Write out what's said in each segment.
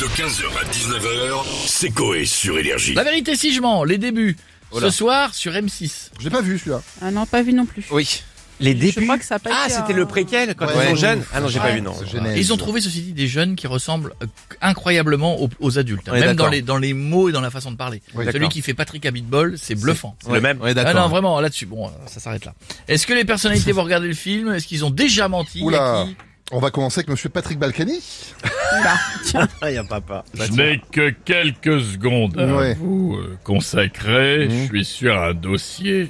De 15h à 19h, c'est Coé sur Énergie. La vérité si je mens, les débuts. Oh. Ce soir sur M6. Je l'ai pas vu celui-là. Ah non, pas vu non plus. Oui. Les débuts. crois que ça a pas ah, été c'était un- le préquel quand Ouais. ils sont jeunes. Ah non, j'ai pas Ouais. vu non. Genèse. Ils ont trouvé ceci dit des jeunes qui ressemblent euh, incroyablement aux, aux adultes, On est même dans d'accord. les dans les mots et dans la façon de parler. Oui, Celui d'accord. qui fait Patrick Abitbol, c'est bluffant. C'est le même. Ouais, Ah d'accord. non, vraiment, là-dessus, bon, euh, ça s'arrête là. Est-ce que les personnalités vont regarder le film Est-ce qu'ils ont déjà menti Il y a Oula. qui On va commencer avec monsieur Patrick Balkany. Bah, tiens. Ah, y a papa. Je n'ai que quelques secondes à Ouais. vous euh, consacrer. Je suis sur un dossier.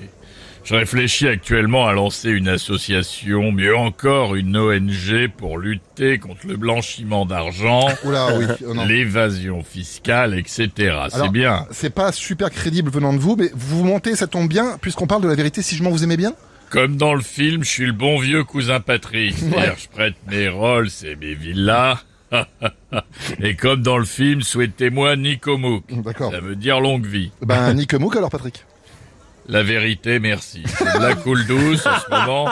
Je réfléchis actuellement à lancer une association, mieux encore une ONG pour lutter contre le blanchiment d'argent, Oula, oui. oh non. l'évasion fiscale, etc. C'est bien. C'est pas super crédible venant de vous, mais vous vous montez, ça tombe bien, puisqu'on parle de la vérité si je m'en vous aimez bien? Comme dans le film, je suis le bon vieux cousin Patrick. C'est-à-dire, je prête mes Rolls et mes villas. et comme dans le film, souhaitez-moi Nicomouk. D'accord. Ça veut dire longue vie. Ben, Nick Mook alors Patrick. La vérité, merci. C'est de la coule douce en ce moment.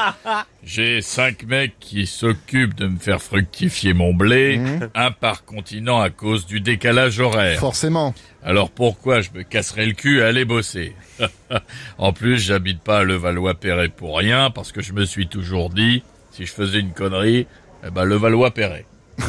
J'ai cinq mecs qui s'occupent de me faire fructifier mon blé, un par continent à cause du décalage horaire. Forcément. Alors pourquoi je me casserais le cul à aller bosser En plus, j'habite pas à Levallois-Perret pour rien, parce que je me suis toujours dit, si je faisais une connerie, eh ben Levallois-Perret.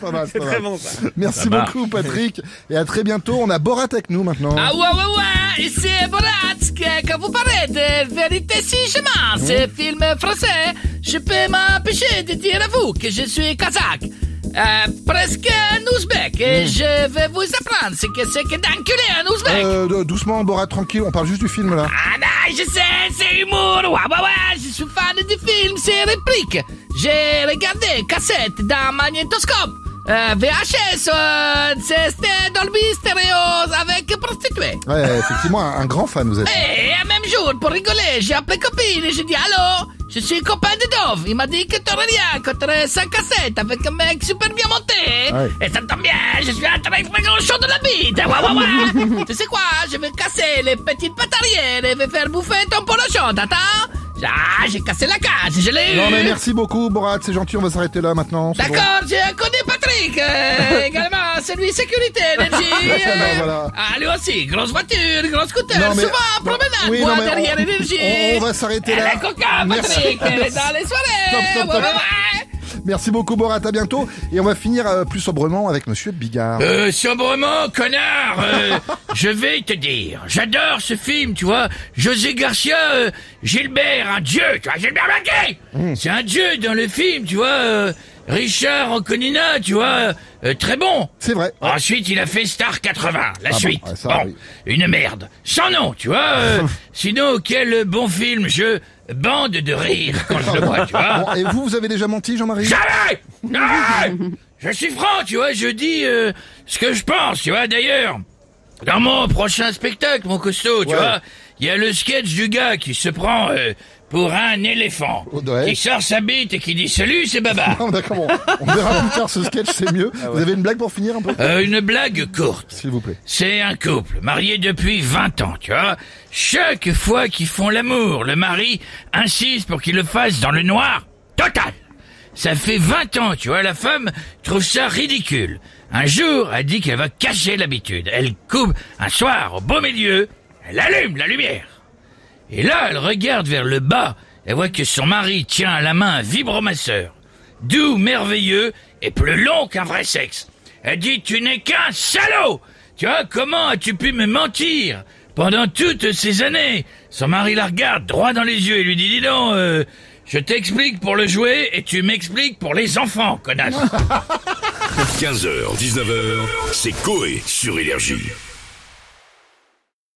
Pas mal, pas mal. Très bon ça. Merci Ça beaucoup Patrick. Et à très bientôt. On a Borat avec nous maintenant. Ah ouais ouais ouais, ici Boratsk, que vous parlez de vérité si je mens, ce film français, je peux m'empêcher de dire à vous que je suis kazakh. Euh, presque un ouzbek, et je vais vous apprendre ce que c'est que d'enculer un ouzbek. Euh, doucement Borat, tranquille. On parle juste du film là. Ah non, je sais, c'est humour, ouais, ouais, ouais, je suis fan du film, c'est réplique. J'ai regardé cassette dans magnétoscope. Euh, VHS, euh, c'était Dolby Stereo avec prostituée. Ouais, effectivement, un, un grand fan vous êtes. Et un même jour, pour rigoler, j'ai appelé copine et j'ai dit Allô, je suis copain de Dove. Il m'a dit que t'aurais rien contre sa cassette avec un mec super bien monté. Ouais. Et ça tombe bien, je suis de faire grand chaud de la bite. Ouais, ouais, ouais. tu sais quoi, je vais casser les petites pattes arrière et vais faire bouffer ton polochon, t'attends Ah, j'ai cassé la cage, je l'ai eu. Non mais merci beaucoup Borat, c'est gentil. On va s'arrêter là maintenant. bon. D'accord, j'ai connu Patrick, euh, également celui sécurité, énergie. euh. Ben voilà. Ah, lui aussi, grosse voiture, gros scooter, Non, mais- souvent promenade, oui, non, mais derrière on- énergie. on- on va s'arrêter là. est coca, Merci. Patrick, est dans les soirées. Ouais, stop. ouais, ouais. Merci beaucoup Borat, à bientôt. Et on va finir euh, plus sobrement avec monsieur Bigard. Euh, sobrement, connard, euh, je vais te dire, j'adore ce film, tu vois. José Garcia, euh, Gilbert, un dieu, tu vois, Gilbert Blanquet, c'est un dieu dans le film, tu vois. Richard Anconina, tu vois, euh, très bon. C'est vrai. Ensuite, il a fait Star 80, la bon, suite. ouais, ça, bon, oui. une merde. Sans nom, tu vois. euh, sinon, quel bon film, je bande de rire quand je le vois, tu vois. Bon, et vous, vous avez déjà menti Jean-Marie? Jamais Je suis franc, tu vois, je dis euh, ce que je pense, tu vois, d'ailleurs. Dans mon prochain spectacle, mon costaud, tu Ouais. vois, il y a le sketch du gars qui se prend euh, pour un éléphant, Oh, ouais. qui sort sa bite et qui dit « Salut, c'est Baba Ah, D'accord, bon. On verra plus tard ce sketch, c'est mieux. Vous avez une blague pour finir un peu? Euh, Une blague courte. S'il vous plaît. C'est un couple, marié depuis 20 ans, tu vois. Chaque fois qu'ils font l'amour, le mari insiste pour qu'il le fasse dans le noir total. Ça fait 20 ans, tu vois, la femme trouve ça ridicule. Un jour, elle dit qu'elle va cacher l'habitude. Elle coupe un soir au beau milieu, elle allume la lumière. Et là, elle regarde vers le bas, elle voit que son mari tient à la main un vibromasseur. Doux, merveilleux et plus long qu'un vrai sexe. Elle dit, tu n'es qu'un salaud Tu vois, comment as-tu pu me mentir? Pendant toutes ces années Son mari la regarde droit dans les yeux et lui dit, dis donc, euh, je t'explique pour le jouet et tu m'expliques pour les enfants, connasse 15h, 19h, c'est Coé sur Énergie.